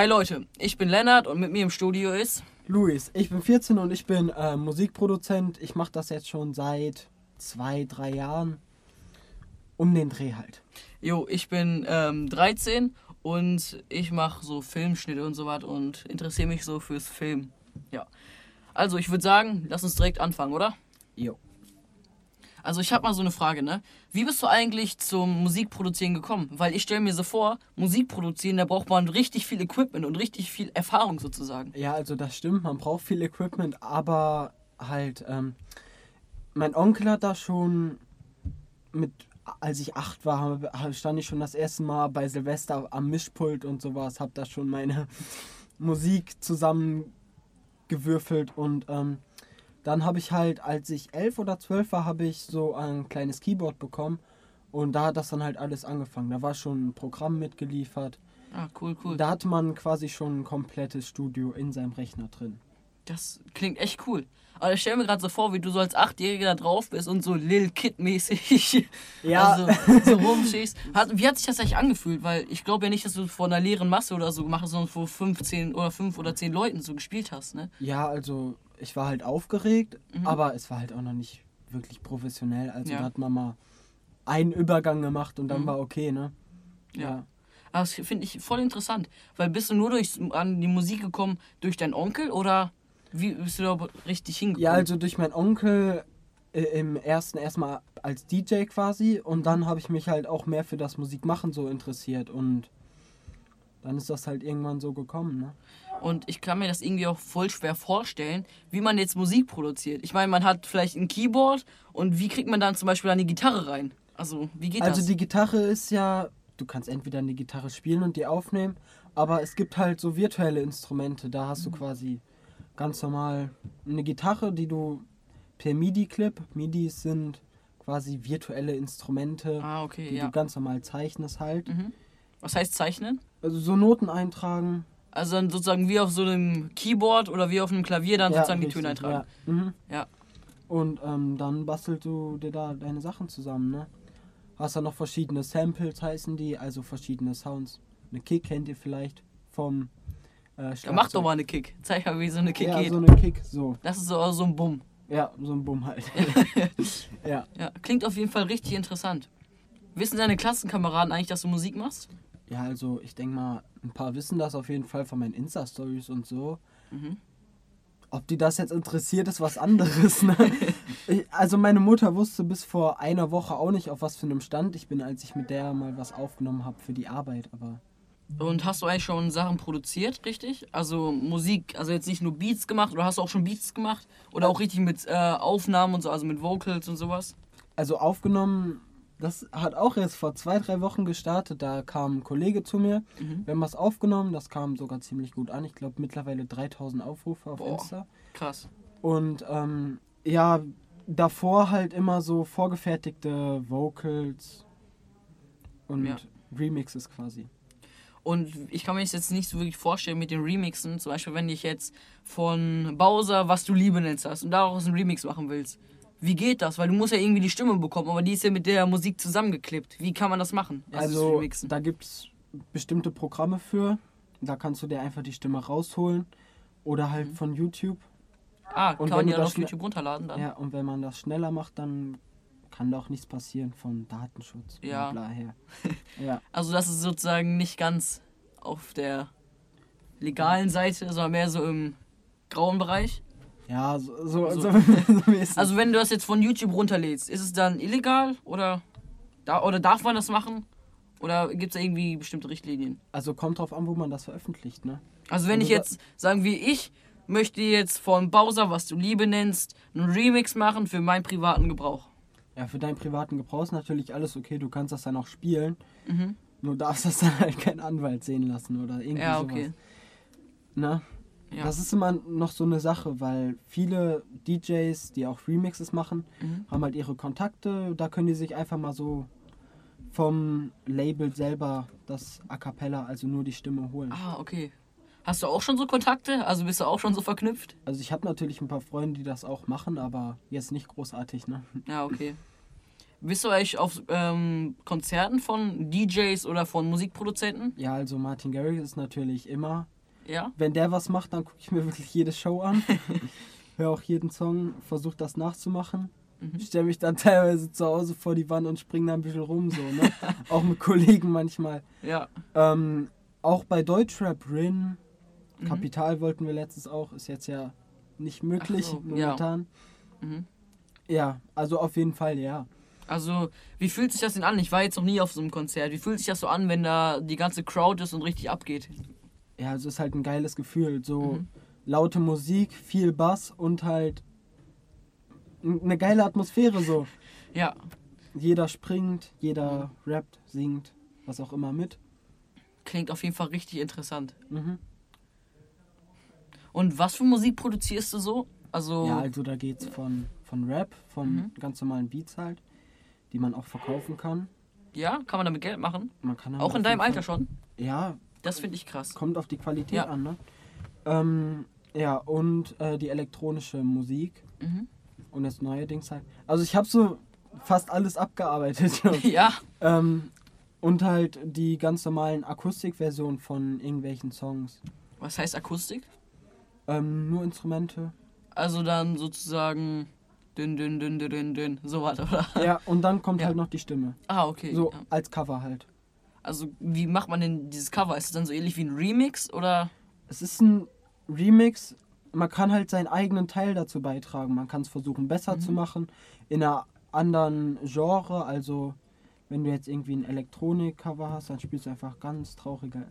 Hi Leute, ich bin Lennart und mit mir im Studio ist. Luis, ich bin 14 und ich bin äh, Musikproduzent. Ich mache das jetzt schon seit zwei, drei Jahren. Um den Dreh halt. Jo, ich bin ähm, 13 und ich mache so Filmschnitte und so was und interessiere mich so fürs Film. Ja. Also ich würde sagen, lass uns direkt anfangen, oder? Jo. Also ich habe mal so eine Frage, ne? Wie bist du eigentlich zum Musikproduzieren gekommen? Weil ich stelle mir so vor, Musikproduzieren, da braucht man richtig viel Equipment und richtig viel Erfahrung sozusagen. Ja, also das stimmt, man braucht viel Equipment, aber halt, ähm, mein Onkel hat da schon mit, als ich acht war, stand ich schon das erste Mal bei Silvester am Mischpult und sowas, hab da schon meine Musik zusammengewürfelt und ähm, dann habe ich halt, als ich elf oder zwölf war, habe ich so ein kleines Keyboard bekommen. Und da hat das dann halt alles angefangen. Da war schon ein Programm mitgeliefert. Ah, cool, cool. Da hatte man quasi schon ein komplettes Studio in seinem Rechner drin. Das klingt echt cool. Aber ich stelle mir gerade so vor, wie du so als Achtjähriger da drauf bist und so Lil Kid-mäßig ja. also, so rumstehst. Wie hat sich das eigentlich angefühlt? Weil ich glaube ja nicht, dass du vor einer leeren Masse oder so gemacht hast, sondern vor 15 oder 5 oder 10 Leuten so gespielt hast, ne? Ja, also ich war halt aufgeregt, mhm. aber es war halt auch noch nicht wirklich professionell. Also ja. da hat man mal einen Übergang gemacht und dann mhm. war okay, ne? Ja. ja. Aber das finde ich voll interessant. Weil bist du nur durch, an die Musik gekommen durch deinen Onkel oder wie bist du da richtig hingekommen? Ja, also durch meinen Onkel äh, im ersten erstmal als DJ quasi und dann habe ich mich halt auch mehr für das Musikmachen so interessiert und dann ist das halt irgendwann so gekommen, ne? Und ich kann mir das irgendwie auch voll schwer vorstellen, wie man jetzt Musik produziert. Ich meine, man hat vielleicht ein Keyboard und wie kriegt man dann zum Beispiel eine Gitarre rein? Also, wie geht also das? Also, die Gitarre ist ja, du kannst entweder eine Gitarre spielen und die aufnehmen, aber es gibt halt so virtuelle Instrumente. Da hast du quasi ganz normal eine Gitarre, die du per MIDI-Clip, MIDIs sind quasi virtuelle Instrumente, ah, okay, die ja. du ganz normal zeichnest halt. Mhm. Was heißt zeichnen? Also so Noten eintragen. Also dann sozusagen wie auf so einem Keyboard oder wie auf einem Klavier dann ja, sozusagen richtig, die Töne eintragen. Ja. Mhm. ja. Und ähm, dann bastelst du dir da deine Sachen zusammen, ne? Hast dann noch verschiedene Samples heißen die, also verschiedene Sounds. Eine Kick kennt ihr vielleicht vom äh, ja, mach doch mal eine Kick. Zeig mal, wie so eine Kick ja, geht. so eine Kick, so. Das ist so, so ein Bumm. Ja, so ein Bumm halt. ja. ja. Klingt auf jeden Fall richtig interessant. Wissen deine Klassenkameraden eigentlich, dass du Musik machst? Ja, also ich denke mal, ein paar wissen das auf jeden Fall von meinen Insta-Stories und so. Mhm. Ob die das jetzt interessiert, ist was anderes. Ne? ich, also meine Mutter wusste bis vor einer Woche auch nicht, auf was für einem Stand ich bin, als ich mit der mal was aufgenommen habe für die Arbeit. Aber und hast du eigentlich schon Sachen produziert, richtig? Also Musik, also jetzt nicht nur Beats gemacht, oder hast du auch schon Beats gemacht? Oder auch richtig mit äh, Aufnahmen und so, also mit Vocals und sowas? Also aufgenommen das hat auch erst vor zwei, drei Wochen gestartet. Da kam ein Kollege zu mir. Mhm. Wir haben was aufgenommen. Das kam sogar ziemlich gut an. Ich glaube mittlerweile 3000 Aufrufe auf Boah, Insta. Krass. Und ähm, ja, davor halt immer so vorgefertigte Vocals und ja. Remixes quasi. Und ich kann mir das jetzt nicht so wirklich vorstellen mit den Remixen. Zum Beispiel, wenn ich jetzt von Bowser Was du Liebe nennst hast und daraus einen Remix machen willst wie geht das? Weil du musst ja irgendwie die Stimme bekommen, aber die ist ja mit der Musik zusammengeklippt. Wie kann man das machen? Also, da gibt es bestimmte Programme für. Da kannst du dir einfach die Stimme rausholen. Oder halt mhm. von YouTube. Ah, und kann man ja auf YouTube runterladen dann. Ja, und wenn man das schneller macht, dann kann da auch nichts passieren von Datenschutz. Ja. Bla her. ja. Also das ist sozusagen nicht ganz auf der legalen Seite, sondern mehr so im grauen Bereich. Ja, so, so, also, so, so Also wenn du das jetzt von YouTube runterlädst, ist es dann illegal oder, da, oder darf man das machen? Oder gibt es da irgendwie bestimmte Richtlinien? Also kommt drauf an, wo man das veröffentlicht, ne? Also wenn ich jetzt, sagen wir, ich möchte jetzt von Bowser, was du Liebe nennst, einen Remix machen für meinen privaten Gebrauch. Ja, für deinen privaten Gebrauch ist natürlich alles okay, du kannst das dann auch spielen. Mhm. Nur darfst das dann halt kein Anwalt sehen lassen oder irgendwie ja, okay. sowas. Ne? Ja. Das ist immer noch so eine Sache, weil viele DJs, die auch Remixes machen, mhm. haben halt ihre Kontakte. Da können die sich einfach mal so vom Label selber das A Cappella, also nur die Stimme holen. Ah, okay. Hast du auch schon so Kontakte? Also bist du auch schon so verknüpft? Also ich habe natürlich ein paar Freunde, die das auch machen, aber jetzt nicht großartig, ne? Ja, okay. Bist du eigentlich auf ähm, Konzerten von DJs oder von Musikproduzenten? Ja, also Martin Garrix ist natürlich immer. Ja. Wenn der was macht, dann gucke ich mir wirklich jede Show an. Höre auch jeden Song, versuche das nachzumachen. Mhm. Stelle mich dann teilweise zu Hause vor die Wand und springe da ein bisschen rum, so, ne? auch mit Kollegen manchmal. Ja. Ähm, auch bei Deutschrap, Rin, mhm. Kapital wollten wir letztes auch, ist jetzt ja nicht möglich so, momentan. Ja. Mhm. ja, also auf jeden Fall, ja. Also, wie fühlt sich das denn an? Ich war jetzt noch nie auf so einem Konzert. Wie fühlt sich das so an, wenn da die ganze Crowd ist und richtig abgeht? Ja, es ist halt ein geiles Gefühl. So mhm. laute Musik, viel Bass und halt eine geile Atmosphäre so. Ja. Jeder springt, jeder rappt, singt, was auch immer mit. Klingt auf jeden Fall richtig interessant. Mhm. Und was für Musik produzierst du so? Also ja, also da geht's von, von Rap, von mhm. ganz normalen Beats halt die man auch verkaufen kann. Ja, kann man damit Geld machen? Man kann auch in deinem Alter schon? Ja. Das finde ich krass. Kommt auf die Qualität ja. an, ne? Ähm, ja, und äh, die elektronische Musik. Mhm. Und das neue Dings halt. Also ich habe so fast alles abgearbeitet. ja. Ähm, und halt die ganz normalen Akustikversionen von irgendwelchen Songs. Was heißt Akustik? Ähm, nur Instrumente. Also dann sozusagen Dünn, dünn, dünn, dünn, dünn, dünn. So was, oder? Ja, und dann kommt ja. halt noch die Stimme. Ah, okay. So ja. als Cover halt. Also, wie macht man denn dieses Cover? Ist es dann so ähnlich wie ein Remix oder? Es ist ein Remix. Man kann halt seinen eigenen Teil dazu beitragen. Man kann es versuchen, besser mhm. zu machen. In einer anderen Genre. Also, wenn du jetzt irgendwie ein Elektronik-Cover hast, dann spielst du einfach ganz traurige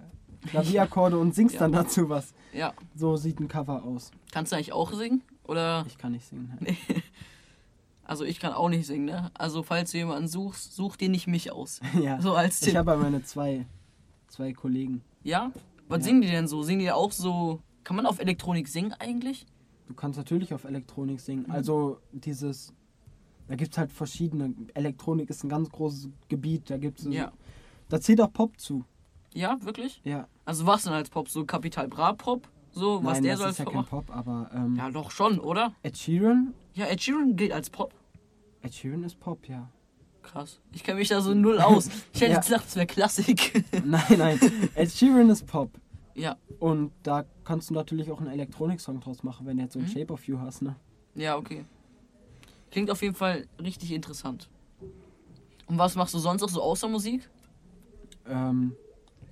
Klavierakkorde und singst ja. dann dazu was. Ja. So sieht ein Cover aus. Kannst du eigentlich auch singen? Oder? Ich kann nicht singen. Halt. Also ich kann auch nicht singen, ne? Also falls du jemanden suchst, such dir nicht mich aus. ja. So als Tipp. Ich habe meine zwei, zwei Kollegen. Ja? Was ja. singen die denn so? Singen die auch so. Kann man auf Elektronik singen eigentlich? Du kannst natürlich auf Elektronik singen. Mhm. Also dieses. Da gibt es halt verschiedene. Elektronik ist ein ganz großes Gebiet. Da gibt es. Ja. Da zählt auch Pop zu. Ja, wirklich? Ja. Also was denn als Pop? So Kapital Bra Pop? So, was Nein, der das so als ist ja kein Pop, aber. Ähm, ja, doch schon, oder? Ed Sheeran? Ja, Ed Sheeran gilt als Pop. Ed Sheeran ist Pop, ja. Krass. Ich kenne mich da so null aus. Ich hätte ja. gedacht, es wäre Klassik. nein, nein. Ed Sheeran ist Pop. Ja. Und da kannst du natürlich auch einen Elektronik-Song draus machen, wenn du jetzt so ein mhm. Shape of You hast, ne? Ja, okay. Klingt auf jeden Fall richtig interessant. Und was machst du sonst auch so außer Musik? Ähm,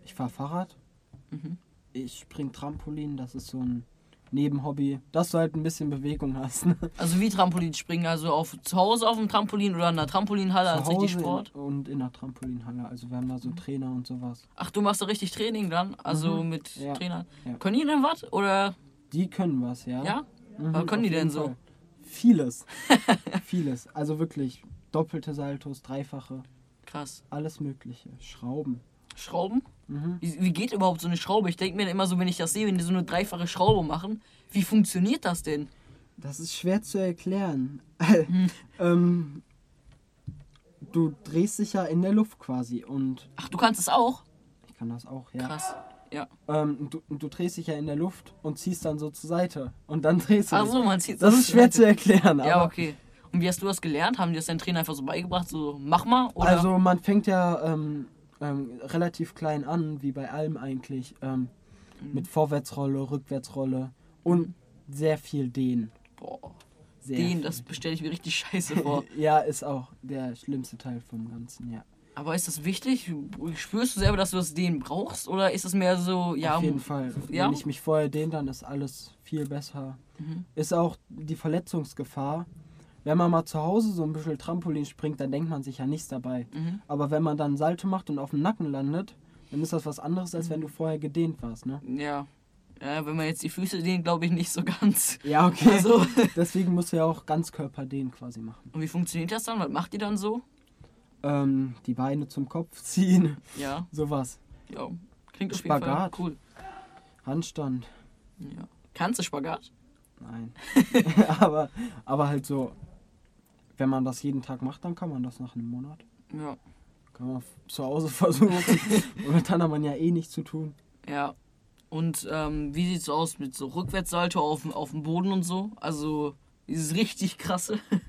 ich fahre Fahrrad. Mhm. Ich spring Trampolin, das ist so ein Nebenhobby, dass du halt ein bisschen Bewegung hast. Ne? Also wie Trampolin springen, also auf, zu Hause auf dem Trampolin oder in der Trampolinhalle als richtig Sport? In, und in der Trampolinhalle, also wir haben da so Trainer und sowas. Ach, du machst da richtig Training dann? Also mhm. mit ja. Trainern? Ja. Können die denn was? Oder? Die können was, ja. Ja? Mhm, was können die denn so? Vieles. Vieles. Also wirklich doppelte Saltos, dreifache. Krass. Alles mögliche. Schrauben. Schrauben? Mhm. Wie, wie, geht überhaupt so eine Schraube? Ich denke mir immer so, wenn ich das sehe, wenn die so eine dreifache Schraube machen, wie funktioniert das denn? Das ist schwer zu erklären. Hm. ähm, du drehst dich ja in der Luft quasi und. Ach, du kannst es auch? Ich kann das auch, ja. Krass. Ja. Ähm, du, du drehst dich ja in der Luft und ziehst dann so zur Seite. Und dann drehst du. Ach so, man zieht Das ist schwer zu erklären. ja, okay. Und wie hast du das gelernt? Haben die das dein Trainer einfach so beigebracht? So, mach mal? Oder? Also, man fängt ja ähm, ähm, relativ klein an, wie bei allem eigentlich. Ähm, mhm. Mit Vorwärtsrolle, Rückwärtsrolle und sehr viel Dehnen. Boah. Sehr Dehnen, das bestelle ich mir richtig scheiße vor. ja, ist auch der schlimmste Teil vom Ganzen, ja. Aber ist das wichtig? Spürst du selber, dass du das Dehnen brauchst? Oder ist es mehr so, ja. Auf jeden Fall. Ja? Wenn ich mich vorher dehne, dann ist alles viel besser. Mhm. Ist auch die Verletzungsgefahr wenn man mal zu Hause so ein bisschen Trampolin springt, dann denkt man sich ja nichts dabei. Mhm. Aber wenn man dann Salto macht und auf dem Nacken landet, dann ist das was anderes, als wenn du vorher gedehnt warst, ne? Ja. Ja, wenn man jetzt die Füße dehnt, glaube ich nicht so ganz. Ja, okay. Also. Deswegen musst du ja auch Ganzkörper dehnen quasi machen. Und wie funktioniert das dann? Was macht ihr dann so? Ähm, die Beine zum Kopf ziehen. Ja. Sowas. Ja. Klingt auf Spagat. Fall cool. Handstand. Ja. Kannst du Spagat? Nein. aber, aber halt so wenn man das jeden Tag macht, dann kann man das nach einem Monat. Ja. Kann man zu Hause versuchen. Und dann hat man ja eh nichts zu tun. Ja. Und ähm, wie es aus mit so Rückwärtssalto auf, auf dem Boden und so? Also dieses richtig krasse.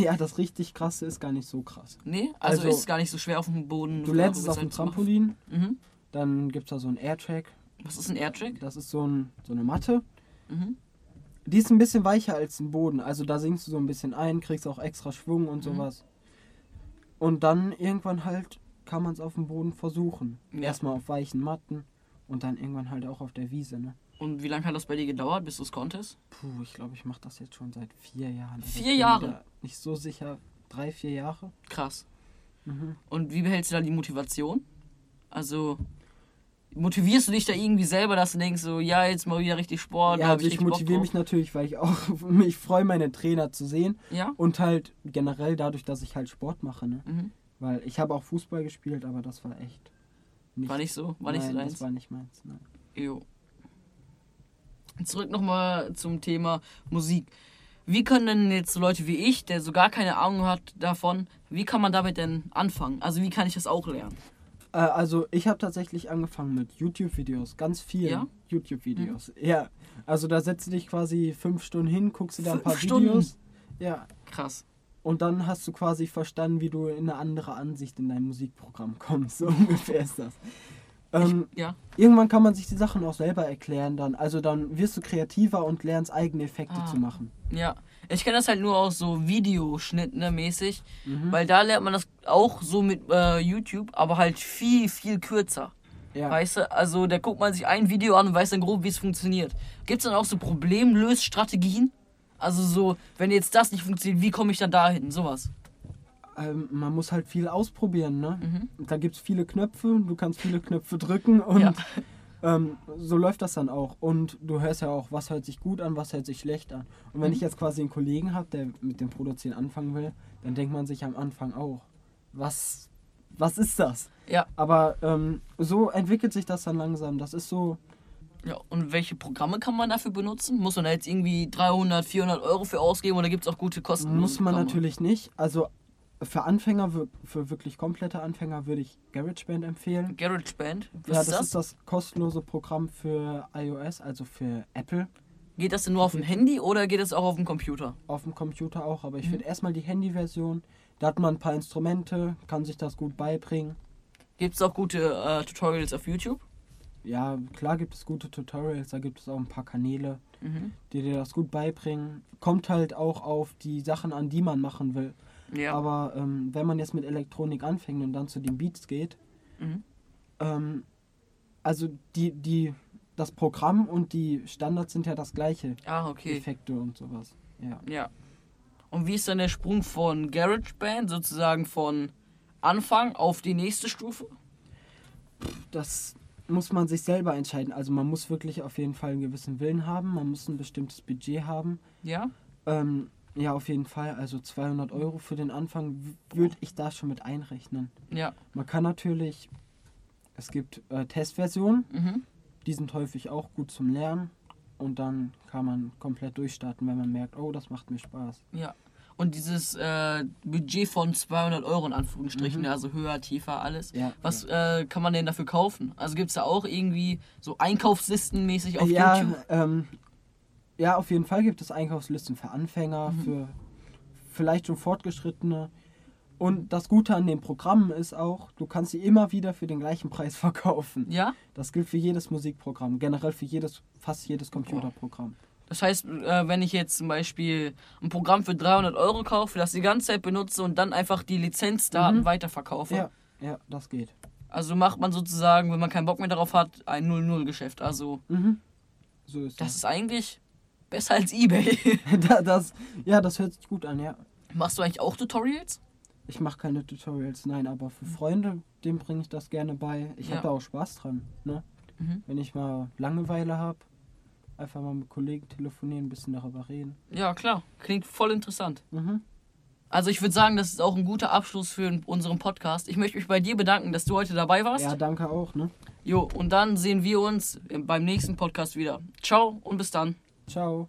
Ja, das richtig krasse ist gar nicht so krass. Nee, also, also ist es gar nicht so schwer auf dem Boden. Du lernst es auf dem Trampolin, mhm. dann gibt es da so einen Airtrack. Was ist ein Airtrack? Das ist so, ein, so eine Matte. Mhm. Die ist ein bisschen weicher als ein Boden. Also da sinkst du so ein bisschen ein, kriegst auch extra Schwung und mhm. sowas. Und dann irgendwann halt kann man es auf dem Boden versuchen. Ja. Erstmal auf weichen Matten und dann irgendwann halt auch auf der Wiese, ne? Und wie lange hat das bei dir gedauert, bis du es konntest? Puh, ich glaube, ich mache das jetzt schon seit vier Jahren. Also vier Jahre? Nicht so sicher, drei, vier Jahre. Krass. Mhm. Und wie behältst du da die Motivation? Also, motivierst du dich da irgendwie selber, dass du denkst, so, ja, jetzt mal wieder richtig Sport? Ja, also ich, ich motiviere mich natürlich, weil ich auch mich freue, meine Trainer zu sehen. Ja. Und halt generell dadurch, dass ich halt Sport mache, ne? Mhm. Weil ich habe auch Fußball gespielt, aber das war echt. Nicht, war nicht so? War nein, nicht so deins? Das war nicht meins, nein. Jo. Zurück nochmal zum Thema Musik. Wie können denn jetzt so Leute wie ich, der so gar keine Ahnung hat davon, wie kann man damit denn anfangen? Also wie kann ich das auch lernen? Äh, also ich habe tatsächlich angefangen mit YouTube-Videos, ganz vielen ja? YouTube-Videos. Mhm. Ja, also da setzt du dich quasi fünf Stunden hin, guckst du da ein paar Stunden? Videos. Ja. Krass. Und dann hast du quasi verstanden, wie du in eine andere Ansicht in dein Musikprogramm kommst. So ungefähr ist das. Ähm, ich, ja. Irgendwann kann man sich die Sachen auch selber erklären dann. Also dann wirst du kreativer und lernst eigene Effekte ah. zu machen. Ja. Ich kenne das halt nur aus so Videoschnitten ne, mäßig, mhm. weil da lernt man das auch so mit äh, YouTube, aber halt viel, viel kürzer. Ja. Weißt du, also da guckt man sich ein Video an und weiß dann grob, wie es funktioniert. Gibt es dann auch so Problemlösstrategien? Also so, wenn jetzt das nicht funktioniert, wie komme ich dann dahin? Sowas ähm, man muss halt viel ausprobieren. Ne? Mhm. Da gibt es viele Knöpfe, du kannst viele Knöpfe drücken und ja. ähm, so läuft das dann auch. Und du hörst ja auch, was hört sich gut an, was hört sich schlecht an. Und wenn mhm. ich jetzt quasi einen Kollegen habe, der mit dem Produzieren anfangen will, dann denkt man sich am Anfang auch, was, was ist das? Ja. Aber ähm, so entwickelt sich das dann langsam. Das ist so. Ja, und welche Programme kann man dafür benutzen? Muss man da jetzt irgendwie 300, 400 Euro für ausgeben oder gibt es auch gute Kosten? Muss man natürlich nicht. Also für Anfänger, für wirklich komplette Anfänger würde ich GarageBand empfehlen. GarageBand? Was ja, das ist das? ist das kostenlose Programm für iOS, also für Apple. Geht das denn nur auf dem Handy oder geht es auch auf dem Computer? Auf dem Computer auch, aber ich mhm. finde erstmal die Handy-Version. Da hat man ein paar Instrumente, kann sich das gut beibringen. Gibt es auch gute äh, Tutorials auf YouTube? Ja, klar gibt es gute Tutorials, da gibt es auch ein paar Kanäle, mhm. die dir das gut beibringen. Kommt halt auch auf die Sachen an, die man machen will. Ja. Aber ähm, wenn man jetzt mit Elektronik anfängt und dann zu den Beats geht, mhm. ähm, also die, die, das Programm und die Standards sind ja das gleiche. Ah, okay. Effekte und sowas. Ja. Ja. Und wie ist dann der Sprung von GarageBand sozusagen von Anfang auf die nächste Stufe? Das muss man sich selber entscheiden. Also man muss wirklich auf jeden Fall einen gewissen Willen haben, man muss ein bestimmtes Budget haben. Ja. Ähm, ja, auf jeden Fall. Also 200 Euro für den Anfang würde ich da schon mit einrechnen. Ja. Man kann natürlich, es gibt äh, Testversionen, mhm. die sind häufig auch gut zum Lernen. Und dann kann man komplett durchstarten, wenn man merkt, oh, das macht mir Spaß. Ja. Und dieses äh, Budget von 200 Euro in Anführungsstrichen, mhm. also höher, tiefer, alles. Ja, Was ja. Äh, kann man denn dafür kaufen? Also gibt es da auch irgendwie so Einkaufslistenmäßig auf ja, YouTube? Ähm, ja, auf jeden Fall gibt es Einkaufslisten für Anfänger, mhm. für vielleicht schon Fortgeschrittene. Und das Gute an den Programmen ist auch, du kannst sie immer wieder für den gleichen Preis verkaufen. Ja? Das gilt für jedes Musikprogramm, generell für jedes, fast jedes Computerprogramm. Das heißt, äh, wenn ich jetzt zum Beispiel ein Programm für 300 Euro kaufe, das die ganze Zeit benutze und dann einfach die Lizenzdaten mhm. weiterverkaufe. Ja, ja, das geht. Also macht man sozusagen, wenn man keinen Bock mehr darauf hat, ein 0-0-Geschäft. Also mhm. so ist das. Das ist eigentlich Besser als eBay. das, ja, das hört sich gut an, ja. Machst du eigentlich auch Tutorials? Ich mache keine Tutorials, nein, aber für Freunde, dem bringe ich das gerne bei. Ich ja. habe da auch Spaß dran, ne? Mhm. Wenn ich mal Langeweile habe, einfach mal mit Kollegen telefonieren, ein bisschen darüber reden. Ja, klar. Klingt voll interessant. Mhm. Also ich würde sagen, das ist auch ein guter Abschluss für unseren Podcast. Ich möchte mich bei dir bedanken, dass du heute dabei warst. Ja, danke auch, ne? Jo, und dann sehen wir uns beim nächsten Podcast wieder. Ciao und bis dann. Ciao.